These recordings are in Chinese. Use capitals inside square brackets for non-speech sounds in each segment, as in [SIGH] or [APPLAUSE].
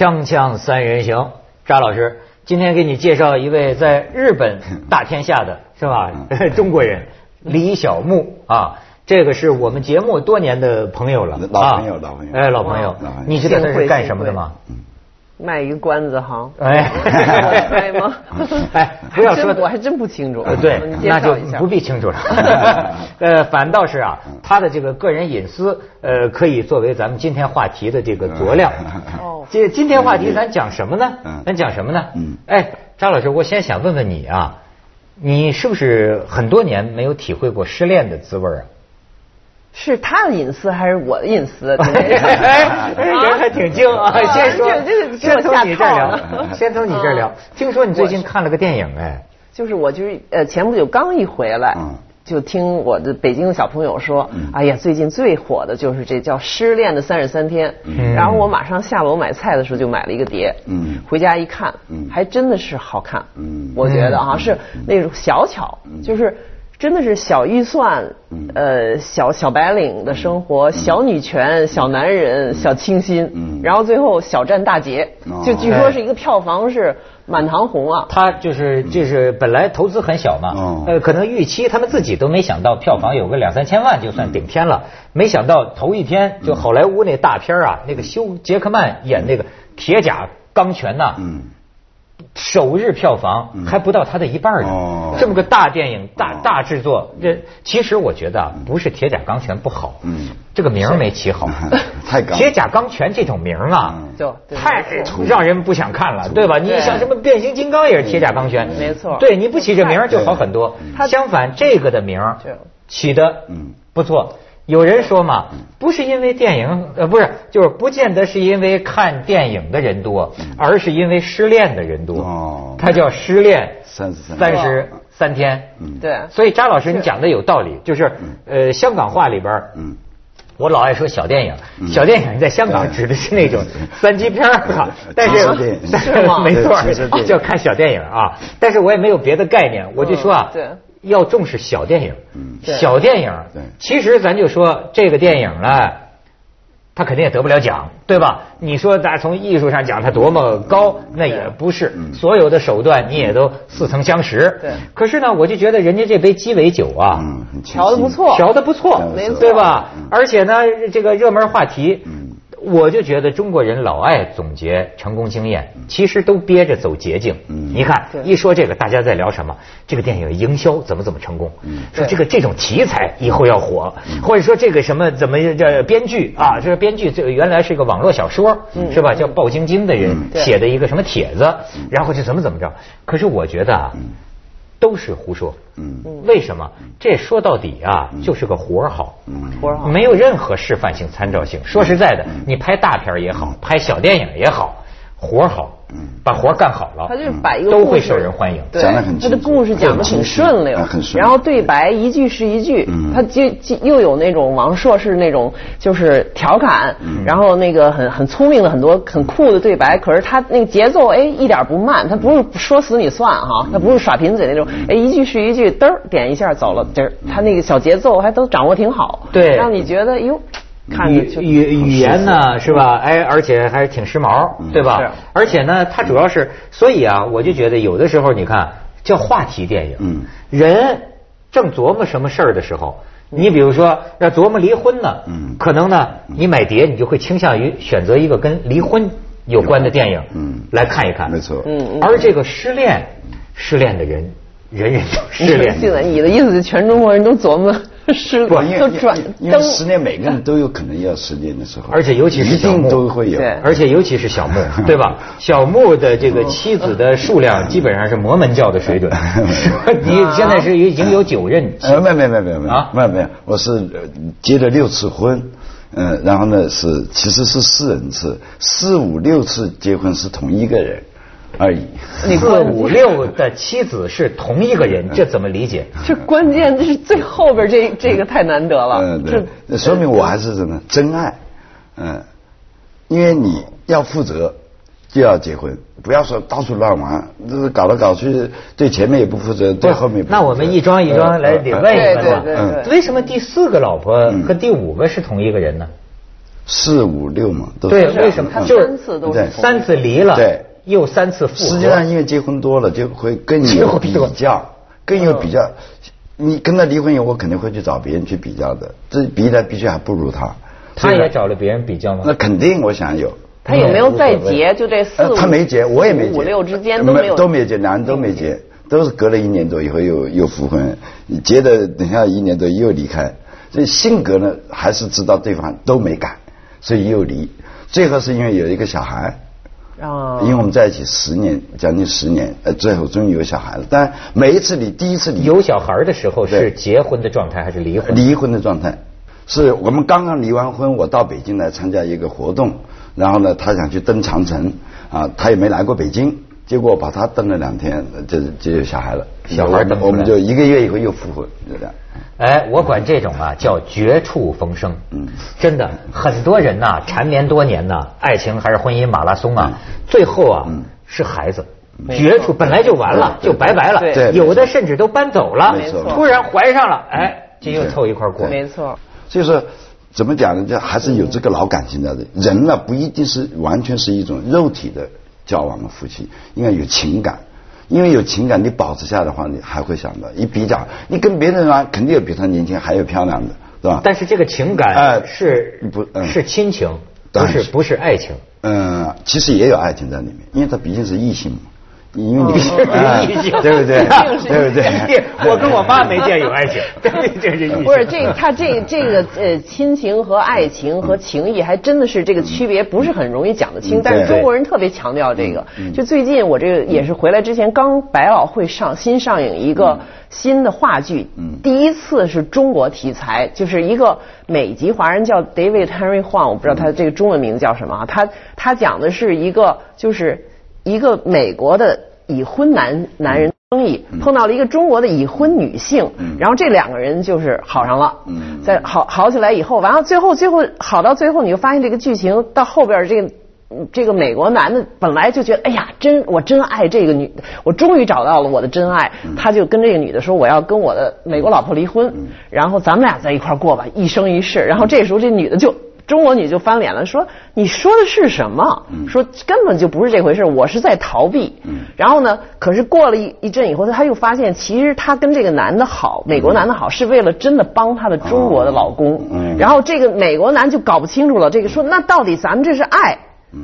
锵锵三人行，扎老师，今天给你介绍一位在日本大天下的是吧？[LAUGHS] 中国人李小牧啊，这个是我们节目多年的朋友了，老朋友啊。老朋友。哎，老朋友。老朋友，你知道他是干什么的吗？卖一个关子哈，哎 [LAUGHS] 卖吗？哎不要说我还真不清楚。呃，对那就不必清楚了。[LAUGHS] 呃，反倒是啊，他的这个个人隐私，呃，可以作为咱们今天话题的这个佐料。哦这今天话题咱讲什么呢嗯？咱讲什么呢嗯？哎，张老师，我先想问问你啊，你是不是很多年没有体会过失恋的滋味啊？是他的隐私还是我的隐私？[LAUGHS] 哎，[LAUGHS] 人还挺精啊！啊先说先从你这儿聊先从你这儿聊嗯。听说你最近看了个电影，哎，就是我就是呃前不久刚一回来，嗯就听我的北京的小朋友说，哎呀，最近最火的就是这叫《失恋的三十三天》，嗯然后我马上下楼买菜的时候就买了一个碟，嗯回家一看，嗯还真的是好看，嗯我觉得啊是那种小巧，就是。真的是小预算，嗯。呃，小小白领的生活，小女权，小男人，小清新，嗯。然后最后小占大捷，哦。就据说是一个票房是满堂红啊，他就是就是本来投资很小嘛，哦。呃，可能预期他们自己都没想到票房有个两三千万就算顶天了，没想到头一天就好莱坞那大片啊，那个休杰克曼演那个铁甲钢拳呐、嗯，首日票房还不到他的一半呢。哦。这么个大电影、大哦。大制作，这其实我觉得啊，不是铁甲钢拳不好，嗯。这个名儿没起好。[LAUGHS] 太钢铁甲钢拳这种名儿啊，太让人不想看了，对吧？你对。像什么变形金刚也是铁甲钢拳，没错。对，你不起这名儿就好很多。它相反，这个的名儿起的嗯。不错。有人说嘛，不是因为电影，呃，不是，就是不见得是因为看电影的人多，而是因为失恋的人多。哦它叫失恋三十三十三天。嗯。对，所以扎老师，你讲的有道理，就是呃，香港话里边嗯。我老爱说小电影，嗯。小电影在香港指的是那种三级片儿哈，[LAUGHS] 但是 [LAUGHS] 没错叫看小电影啊。但是我也没有别的概念，我就说啊嗯对，要重视小电影嗯，小电影对。其实咱就说这个电影呢。他肯定也得不了奖，对吧？你说咱从艺术上讲，他多么高，那也不是。嗯所有的手段你也都似曾相识。对可是呢，我就觉得人家这杯鸡尾酒啊，嗯，调的不错调的不错，没错对吧嗯？而且呢，这个热门话题，嗯我就觉得中国人老爱总结成功经验，其实都憋着走捷径。嗯。你看一说这个，大家在聊什么？这个电影营销怎么怎么成功？嗯。说这个这种题材以后要火，或者说这个什么怎么这编剧啊，这个编剧这原来是个网络小说，是吧？叫鲍晶晶的人写的一个什么帖子，然后就怎么怎么着。可是我觉得啊，都是胡说。嗯。为什么？这说到底啊，就是个活儿好，嗯。活儿好。没有任何示范性、参照性。说实在的，你拍大片儿也好，拍小电影也好，活儿好，把活儿干好了，他就是把一个都会受人欢迎。对讲的很他的故事讲的挺顺溜很很，顺然后对白一句是一句嗯，他就就又有那种王朔是那种就是调侃，嗯。然后那个很很聪明的很多很酷的对白，可是他那个节奏哎一点不慢，他不是说死你算哈，他不是耍贫嘴那种，哎一句是一句，嘚儿点一下走了，嘚儿，他那个小节奏还都掌握挺好，对。让你觉得哟。看语语语言呢是吧？哎，而且还是挺时髦，对是。吧？而且呢，它主要是，所以啊，我就觉得有的时候你看叫话题电影，嗯。人正琢磨什么事儿的时候。你比如说要琢磨离婚呢，嗯。可能呢，你买碟你就会倾向于选择一个跟离婚有关的电影，嗯。来看一看，没错。嗯嗯。而这个失恋，失恋的人，人人都 [LAUGHS] 失恋，现在你的意思是全中国人都琢磨 [LAUGHS] 失不，因为都转因为灯。失恋，每个人都有可能要失恋的时候，而且尤其是一定小木。都会有。对。而且尤其是小木，[LAUGHS] 对吧？小木的这个妻子的数量基本上是摩门教的水准。[LAUGHS] 你现在是已经有九任没有没有没有没有没有啊没有没有，我是呃结了六次婚，嗯，然后呢是其实是四人次，四五六次结婚是同一个人而已。你四五六的妻子是同一个人，这怎么理解？这关键这是最后边这这个太难得了。嗯，对，那说明我还是什么？真爱，嗯，因为你要负责，就要结婚，不要说到处乱玩，这是搞来搞去，对前面也不负责，对后面也不负责。那我们一桩一桩来得问一问对对对嘛。对。为什么第四个老婆和第五个是同一个人呢？四五六嘛，都对，为什么？他就是三次都是三次离了，对，又三次复合。实际上，因为结婚多了，就会更有 [LAUGHS] 比较，更有比较。你跟他离婚以后，我肯定会去找别人去比较的，这比来比去还不如他。他也找了别人比较吗那？肯定，我想有。他有没有再结？就这四呃他没结，我也没结，五六之间都没有都没结，两人都没结，都是隔了一年多以后又又复婚，结的等下一年多又离开，所以性格呢还是知道对方都没改，所以又离。最后是因为有一个小孩，啊因为我们在一起十年，将近十年，呃，最后终于有小孩了。但每一次你，第一次离有小孩的时候是结婚的状态还是离婚？离婚的状态，是我们刚刚离完婚，我到北京来参加一个活动，然后呢，他想去登长城，啊，他也没来过北京，结果把他蹬了两天，就就有小孩了，小孩我们就一个月以后又复婚，就这样。哎，我管这种啊叫绝处逢生。嗯真的，很多人呐、缠绵多年呐、爱情还是婚姻马拉松啊，最后啊、嗯是孩子。绝处本来就完了，就拜拜了。对对有的甚至都搬走了没错，突然怀上了，哎，这又凑一块儿过。没错，所以说，怎么讲呢？这还是有这个老感情在的。人呢，不一定是完全是一种肉体的交往的夫妻，应该有情感。因为有情感，你保持下的话，你还会想到你比较，你跟别人啊，肯定有比他年轻还有漂亮的，是吧？但是这个情感哎是不嗯是亲情，不是是不是爱情。嗯，其实也有爱情在里面，因为他毕竟是异性嘛。你是哎异性，对不对？对不对？我跟我妈没见有爱情，[LAUGHS] 这是异性。不是这他这这个呃亲情和爱情和情谊还真的是这个区别不是很容易讲得清，但是中国人特别强调这个。就最近我这个也是回来之前刚百老汇上新上映一个新的话剧，第一次是中国题材，就是一个美籍华人叫 David Henry Huang，我不知道他这个中文名字叫什么啊，他他讲的是一个就是一个美国的已婚男男人。生意碰到了一个中国的已婚女性，然后这两个人就是好上了，嗯在好好起来以后，完了最后最后好到最后，你就发现这个剧情到后边这个。嗯这个美国男的本来就觉得，哎呀，真我真爱这个女，我终于找到了我的真爱。他就跟这个女的说，我要跟我的美国老婆离婚，然后咱们俩在一块儿过吧，一生一世。然后这时候这女的就中国女就翻脸了，说你说的是什么？说根本就不是这回事，我是在逃避。然后呢，可是过了一一阵以后，她又发现，其实她跟这个男的好，美国男的好，是为了真的帮她的中国的老公。嗯然后这个美国男就搞不清楚了，这个说那到底咱们这是爱？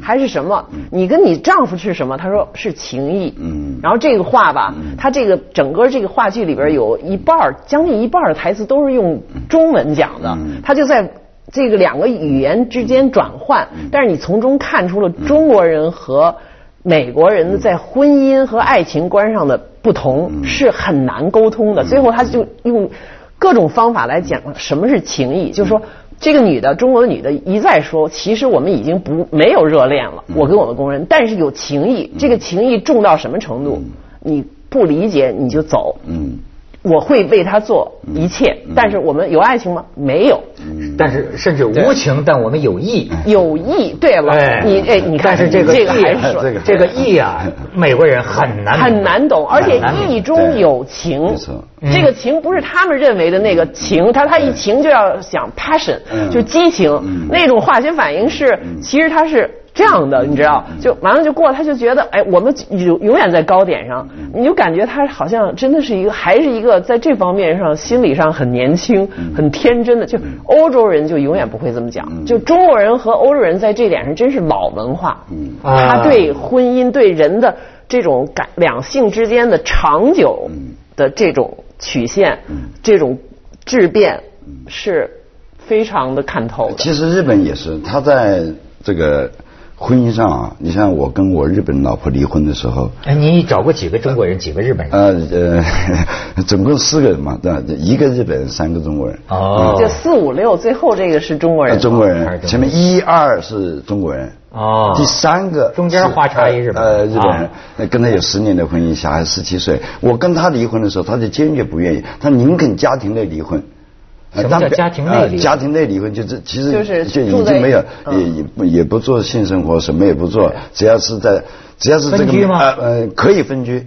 还是什么？你跟你丈夫是什么？他说是情谊。嗯然后这个话吧，他这个整个这个话剧里边有一半儿将近一半的台词都是用中文讲的，嗯他就在这个两个语言之间转换，但是你从中看出了中国人和美国人的在婚姻和爱情观上的不同，是很难沟通的。最后他就用各种方法来讲什么是情谊，就是说。这个女的，中国的女的一再说，其实我们已经不没有热恋了，我跟我的工人，但是有情谊。这个情谊重到什么程度？你不理解你就走，嗯我会为他做一切。但是我们有爱情吗？没有，但是甚至无情，但我们有义。有义。对了，哎你哎，你看但是这个这个义还是说这个这个义啊，[LAUGHS] 美国人很难很难懂，而且义中有情。没错。这个情不是他们认为的那个情，他他一情就要想 passion，嗯。就是激情。嗯，那种化学反应是，其实他是这样的，你知道，就完了就过了，他就觉得，哎，我们永永远在高点上，你就感觉他好像真的是一个，还是一个在这方面上心理上很年轻、很天真的，就欧洲人就永远不会这么讲，就中国人和欧洲人在这点上真是老文化，他对婚姻对人的这种感两性之间的长久的这种曲线，这种质变是非常的看透的。其实日本也是，他在这个婚姻上啊，你像我跟我日本老婆离婚的时候，哎，你找过几个中国人，几个日本人？呃呃，[LAUGHS] 总共四个人嘛，对吧？一个日本人，三个中国人。哦就四五六，最后这个是中国呃人。中国人，前面一二是中国人。哦第三个中间花插一日本呃，日本人啊，那跟他有十年的婚姻，小孩十七岁。我跟他离婚的时候，他就坚决不愿意，他宁肯家庭内离婚。什么叫家庭内离？婚呃家庭内离婚就是其实就是就已经没有，嗯。也也不也不做性生活，什么也不做，只要是在只要是这个分居吗？呃呃可以分居，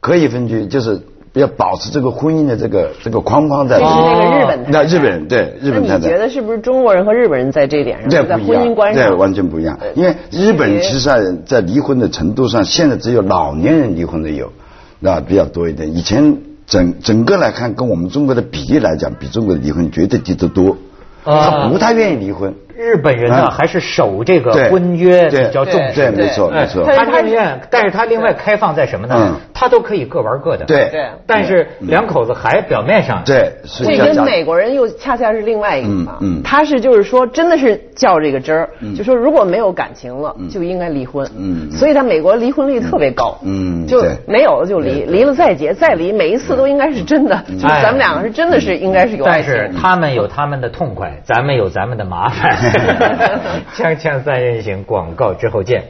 可以分居，就是要保持这个婚姻的这个这个框框在那个日本那日本人对日本太太。你觉得是不是中国人和日本人在这一点上，这在不一样，婚姻观上，对，完全不一样呃。因为日本其实在在离婚的程度上，现在只有老年人离婚的有，那比较多一点。以前整整个来看，跟我们中国的比例来讲，比中国的离婚绝对低得多。啊他不太愿意离婚。日本人呢嗯还是守这个婚约对。比较重视，对，没错哎没错。他宁愿，但是他另外开放在什么呢？嗯？他都可以各玩各的。对。对。但是两口子还表面上对，是这跟美国人又恰恰是另外一个嘛，嗯嗯。他是就是说真的是较这个真儿，就说如果没有感情了，就应该离婚，嗯嗯。所以他美国离婚率特别高，嗯就没有了就离，离了再结，再离，每一次都应该是真的，就是咱们两个是真的是应该是有爱但是。他们有他们的痛快，咱们有咱们的麻烦。[LAUGHS] 锵锵三人行，广告之后见。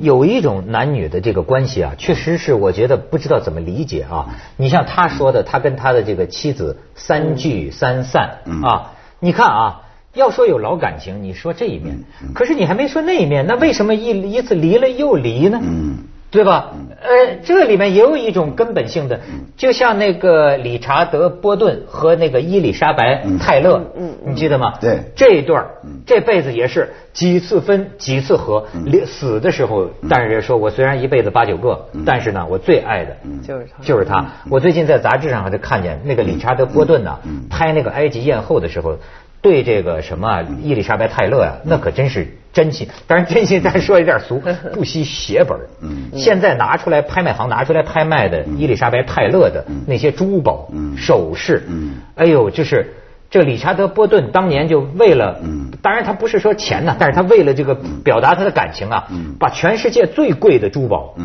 有一种男女的这个关系啊，确实是我觉得不知道怎么理解啊。你像他说的，他跟他的这个妻子三聚三散嗯啊，你看啊。要说有老感情，你说这一面，可是你还没说那一面，那为什么一一次离了又离呢？嗯对吧？呃，这里面也有一种根本性的，就像那个理查德·波顿和那个伊丽莎白·泰勒，嗯你记得吗？对。这一对儿这辈子也是几次分几次合，离死的时候，但是说我虽然一辈子八九个，但是呢，我最爱的就是他。就是他。我最近在杂志上还就看见那个理查德·波顿呢，拍那个埃及艳后的时候。对这个什么啊伊丽莎白泰勒呀、那可真是真心。当然，真心咱说有点俗，不惜血本嗯。现在拿出来拍卖行拿出来拍卖的伊丽莎白泰勒的那些珠宝、首饰，哎呦，就是这理查德波顿当年就为了，当然他不是说钱呐，但是他为了这个表达他的感情啊，把全世界最贵的珠宝，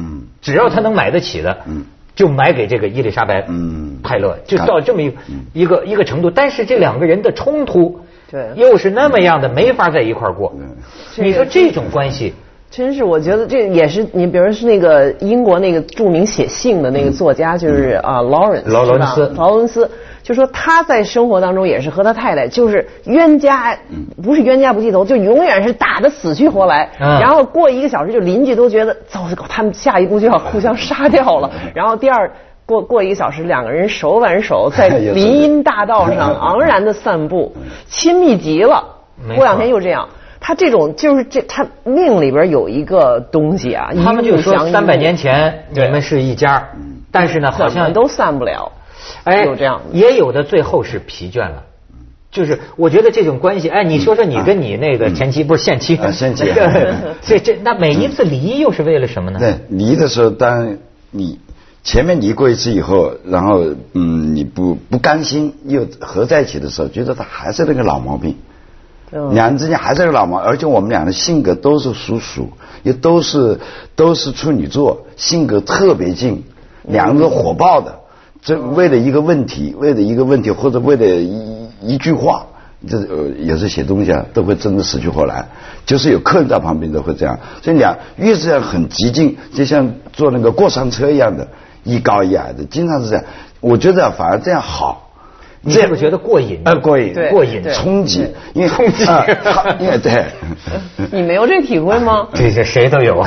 只要他能买得起的，就买给这个伊丽莎白嗯。泰勒，就到这么一个一个一个程度。但是这两个人的冲突，对又是那么样的，没法在一块儿过。你说这种关系，真是，我觉得这也是你，比如是那个英国那个著名写信的那个作家，就是啊劳伦斯劳伦斯劳伦斯，就说他在生活当中也是和他太太就是冤家，不是冤家不记仇，就永远是打得死去活来。嗯然后过一个小时，就邻居都觉得糟糕，他们下一步就要互相杀掉了。然后第二。过过一个小时，两个人手挽手 [LAUGHS] 在林荫大道上 [LAUGHS] 昂然的散步，亲密极了。过两天又这样。他这种就是这，他命里边有一个东西啊，他们就说三百年前你们是一家，但是呢，好像都散不了。哎，有这样也有的最后是疲倦了。就是我觉得这种关系，哎，你说说你跟你那个前妻不是现妻啊现妻 [LAUGHS] 这这那每一次离又是为了什么呢？对，离的时候，当你前面离过一次以后，然后嗯，你不不甘心又合在一起的时候，觉得他还是那个老毛病。嗯两人之间还是个老毛，而且我们俩的性格都是属鼠，也都是都是处女座，性格特别近，两个人都火爆的。这为了一个问题，为了一个问题，或者为了一一句话，这呃有时候写东西啊，都会争得死去活来。就是有客人在旁边都会这样，所以俩越是这样很激进，就像坐那个过山车一样的，一高一矮的，经常是这样。我觉得反而这样好。你是不是觉得过瘾？呃，过瘾，过瘾，对冲击，因为冲击因为对，[LAUGHS] 你没有这体会吗？[LAUGHS] 这些谁都有。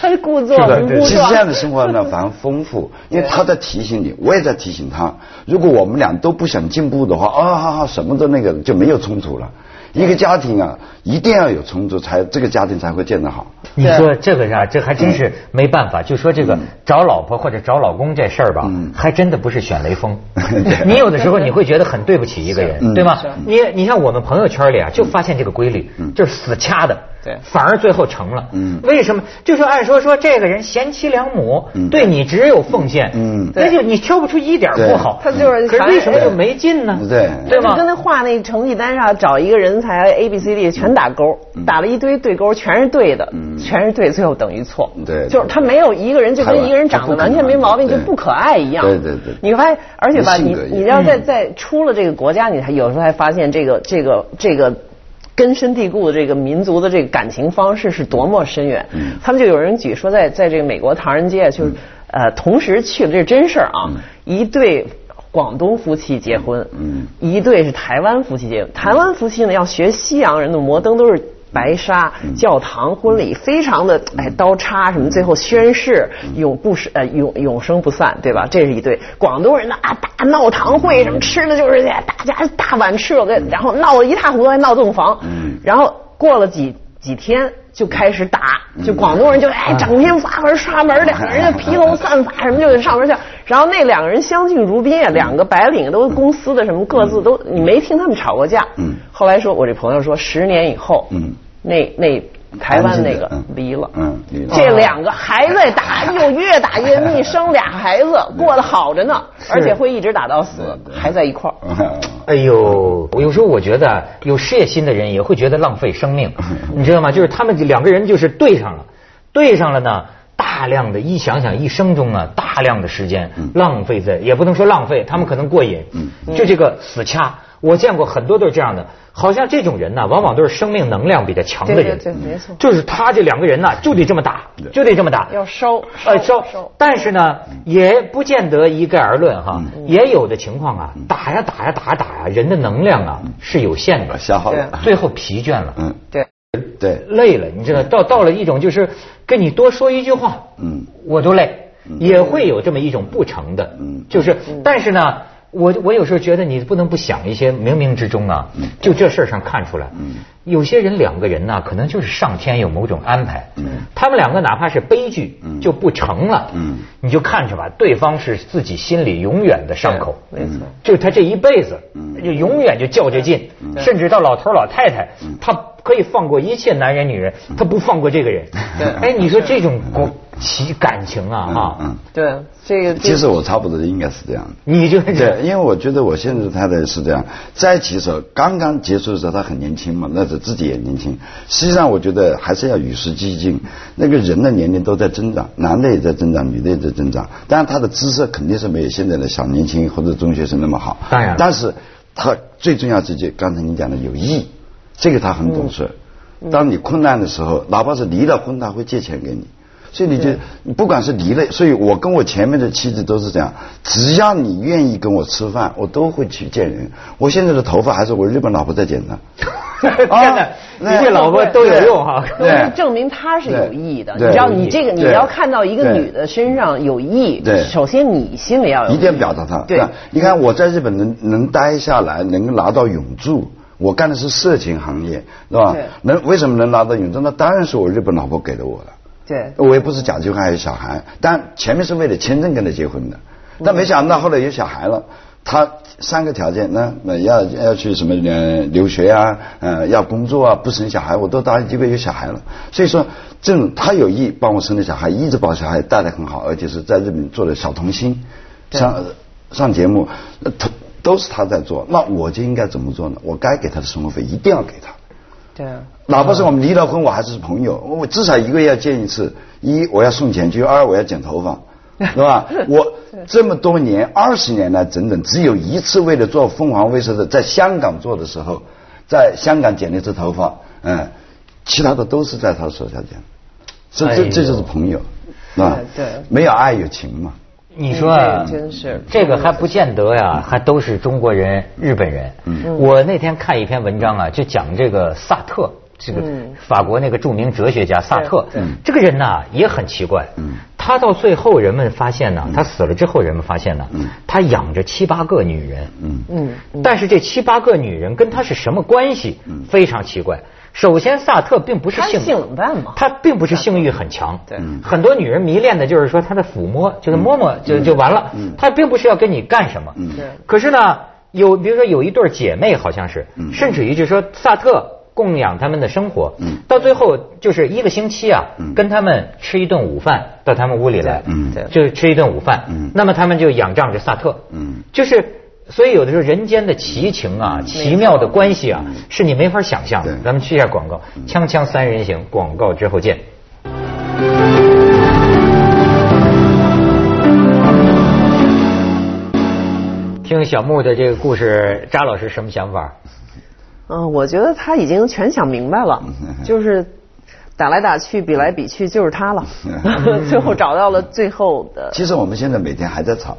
他是故作是的，其实这样的。生活呢反而丰富，因为他在提醒你，我也在提醒他。如果我们俩都不想进步的话，啊，好好，什么都那个就没有冲突了。一个家庭啊，一定要有充足，才这个家庭才会建得好。你说这个呀，这还真是没办法。就说这个找老婆或者找老公这事儿吧，还真的不是选雷锋。[LAUGHS] 你有的时候你会觉得很对不起一个人，对吗？你你像我们朋友圈里啊，就发现这个规律，就是死掐的，对反而最后成了。嗯为什么？就是按说说这个人贤妻良母，对你只有奉献，嗯那就你挑不出一点不好。他就是可是为什么就没劲呢？对对吗？跟他画那成绩单上找一个人才 A B C D 全打勾，打了一堆对勾，全是对的，全是对，最后等于错。对就是他没有一个人就跟一个人长得完全没毛病，就不可爱一样。对对对你发现，而且吧，你你要在在出了这个国家，你还有时候还发现这个这个这个。根深蒂固的这个民族的这个感情方式是多么深远。他们就有人举说在，在这个美国唐人街，就是呃，同时去了，这是真事儿啊，一对广东夫妻结婚，嗯。一对是台湾夫妻结婚。台湾夫妻呢要学西洋人的摩登，都是白纱、教堂、婚礼，非常的哎刀叉什么，最后宣誓永不是呃永永生不散，对吧？这是一对。广东人的啊大闹堂会，什么吃的就是大家大碗吃了个，然后闹得一塌糊涂，还闹洞房，然后过了几几天。就开始打，就广东人就哎，整天发门刷门，两个人就披头散发，什么就得上门去。然后那两个人相敬如宾啊，两个白领都公司的什么各自都，你没听他们吵过架。嗯。后来说，我这朋友说，十年以后，嗯，那那。台湾那个离了，嗯，离了。这两个还在打，又越打越密，生俩孩子，过得好着呢，而且会一直打到死，还在一块儿。哎呦，我有时候我觉得有事业心的人也会觉得浪费生命，[LAUGHS] 你知道吗？就是他们两个人就是对上了，对上了呢，大量的一想想一生中啊，大量的时间浪费在，也不能说浪费，他们可能过瘾，就这个死掐。我见过很多都是这样的，好像这种人呢，往往都是生命能量比较强的人。对对，没错。就是他这两个人呢，就得这么打，就得这么打。要烧，呃烧。但是呢，也不见得一概而论哈，也有的情况啊，打呀打呀打呀打呀，人的能量啊是有限的，消耗了，最后疲倦了。嗯，对，对，累了，你知道，到到了一种就是跟你多说一句话，嗯，我都累，也会有这么一种不成的，嗯，就是，但是呢。我我有时候觉得你不能不想一些冥冥之中啊，就这事儿上看出来，有些人两个人呢，可能就是上天有某种安排，他们两个哪怕是悲剧就不成了，你就看着吧，对方是自己心里永远的伤口，没错，就他这一辈子就永远就较着劲，甚至到老头老太太，他可以放过一切男人女人，他不放过这个人，哎，你说这种其感情啊，哈，对这个，其实我差不多应该是这样。你就对，因为我觉得我现在太太是这样，在一起的时候刚刚结束的时候，她很年轻嘛，那是自己也年轻。实际上，我觉得还是要与时俱进。那个人的年龄都在增长，男的也在增长，女的也在增长。当然，他的姿色肯定是没有现在的小年轻或者中学生那么好。当然，但是他最重要这就刚才你讲的有意义，这个他很懂事。当你困难的时候，哪怕是离了婚，他会借钱给你。所以你就不管是离了，所以我跟我前面的妻子都是这样，只要你愿意跟我吃饭，我都会去见人。我现在的头发还是我日本老婆在剪的。[LAUGHS] 天哪，你这老婆都有用哈。对，证明他是有意的。你知道，你这个你要看到一个女的身上有意，对，首先你心里要有。一定要表达她。对，你看我在日本能能待下来，能拿到永驻，我干的是色情行业，是吧？能为什么能拿到永驻？那当然是我日本老婆给的我了。对，我也不是假结婚还有小孩，但前面是为了签证跟他结婚的，但没想到后来有小孩了，他三个条件，那那要要去什么呃留学啊，呃要工作啊，不生小孩我都答应，结果有小孩了，所以说这种他有意帮我生的小孩，一直把小孩带得很好，而且是在日本做的小童星，上上节目，都都是他在做，那我就应该怎么做呢？我该给他的生活费一定要给他。对啊，哪怕是我们离了婚，我还是朋友。我至少一个月要见一次。一，我要送钱去；二，我要剪头发，[LAUGHS] 是吧？我这么多年，二十年来整整只有一次为了做凤凰卫视的，在香港做的时候，在香港剪了一次头发，嗯，其他的都是在他手下剪。这这这就是朋友，是吧？对，没有爱有情嘛。你说真是这个还不见得呀，还都是中国人、日本人。嗯，我那天看一篇文章啊，就讲这个萨特，这个法国那个著名哲学家萨特。嗯，这个人呢也很奇怪。嗯，他到最后人们发现呢，他死了之后人们发现呢，他养着七八个女人。嗯嗯，但是这七八个女人跟他是什么关系？非常奇怪。首先，萨特并不是性性冷淡嘛，他并不是性欲很强。对，很多女人迷恋的就是说他的抚摸，就是摸摸就就完了。嗯，他并不是要跟你干什么。嗯，可是呢，有比如说有一对姐妹，好像是，甚至于就说萨特供养他们的生活。嗯，到最后就是一个星期啊，跟他们吃一顿午饭，到他们屋里来。嗯，就吃一顿午饭。嗯，那么他们就仰仗着萨特。嗯，就是。所以有的时候人间的奇情啊，奇妙的关系啊，是你没法想象的。咱们去一下广告，锵锵三人行，广告之后见。听小木的这个故事，扎老师什么想法？嗯，我觉得他已经全想明白了，就是打来打去，比来比去，就是他了。[LAUGHS] 最后找到了最后的。其实我们现在每天还在吵。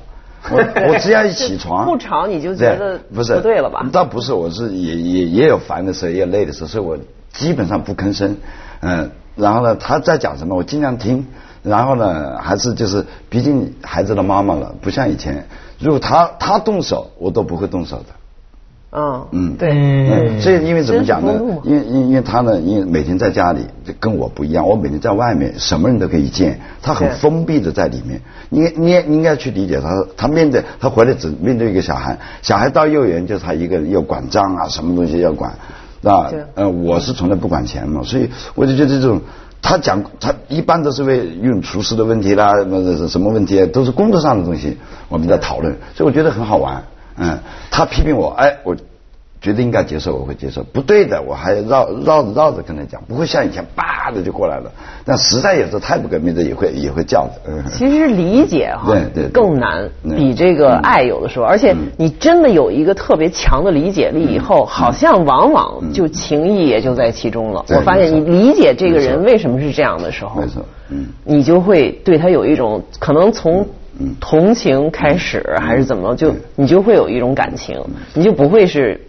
我我只要一起床，不吵你就觉得不是不对了吧？倒不是，我是也也也有烦的时候，也有累的时候，所以我基本上不吭声，嗯，然后呢，他在讲什么我尽量听，然后呢，还是就是，毕竟孩子的妈妈了，不像以前，如果他他动手，我都不会动手的。嗯，嗯，对，嗯，这因为怎么讲呢？因为因因为他呢，因为每天在家里就跟我不一样，我每天在外面，什么人都可以见，他很封闭的在里面。你你也你应该去理解他，他面对他回来只面对一个小孩，小孩到幼儿园就是他一个人要管账啊，什么东西要管，啊对，呃，我是从来不管钱嘛，所以我就觉得这种。他讲，他一般都是为用厨师的问题啦，什么什么问题，都是工作上的东西，我们在讨论，所以我觉得很好玩。嗯，他批评我，哎，我觉得应该接受，我会接受；不对的，我还绕绕着绕着跟他讲，不会像以前叭的就过来了。但实在有时候太不革命的，也会也会叫的。嗯，其实理解哈，对对对更难，嗯比这个爱有的时候，而且你真的有一个特别强的理解力以后，好像往往就情谊也就在其中了。对我发现你理解这个人为什么是这样的时候，没错，嗯。你就会对他有一种可能从同情开始，还是怎么，就你就会有一种感情，你就不会是。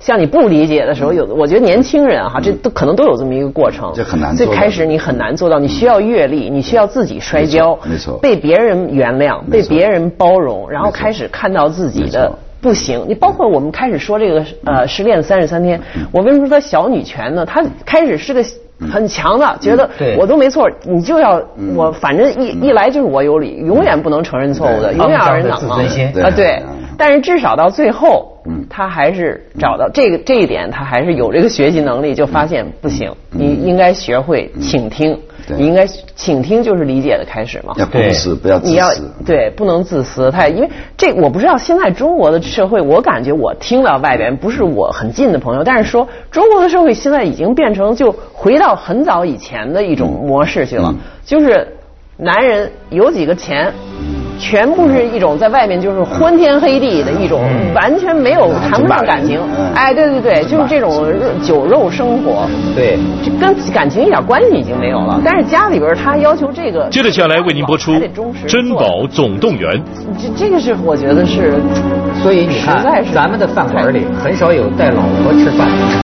像你不理解的时候，有的我觉得年轻人哈，这都可能都有这么一个过程。这很难最开始你很难做到，你需要阅历，你需要自己摔跤，没错没错。被别人原谅，被别人包容，然后开始看到自己的不行。你包括我们开始说这个呃失恋三十三天，我为什么说小女权呢？她开始是个很强的，觉得对。我都没错，你就要我反正一一来就是我有理，永远不能承认错误的，永远让人肮脏的冷自尊心啊，对嗯。但是至少到最后嗯，他还是找到这个这一点，他还是有这个学习能力，就发现不行，你应该学会倾听，对你应该倾听就是理解的开始嘛。要共识，不要自你要私。对，不能自私。太因为这我不知道现在中国的社会，我感觉我听到外边不是我很近的朋友，但是说中国的社会现在已经变成就回到很早以前的一种模式去了，嗯就是男人有几个钱。全部是一种在外面就是昏天黑地的一种，完全没有谈不上感情嗯。哎，对对对，就是这种酒肉生活，对，这跟感情一点关系已经没有了。但是家里边他要求这个，接着下来为您播出珍宝总动员》。这这个是我觉得是，所以你看实在，是咱们的饭馆里很少有带老婆吃饭的。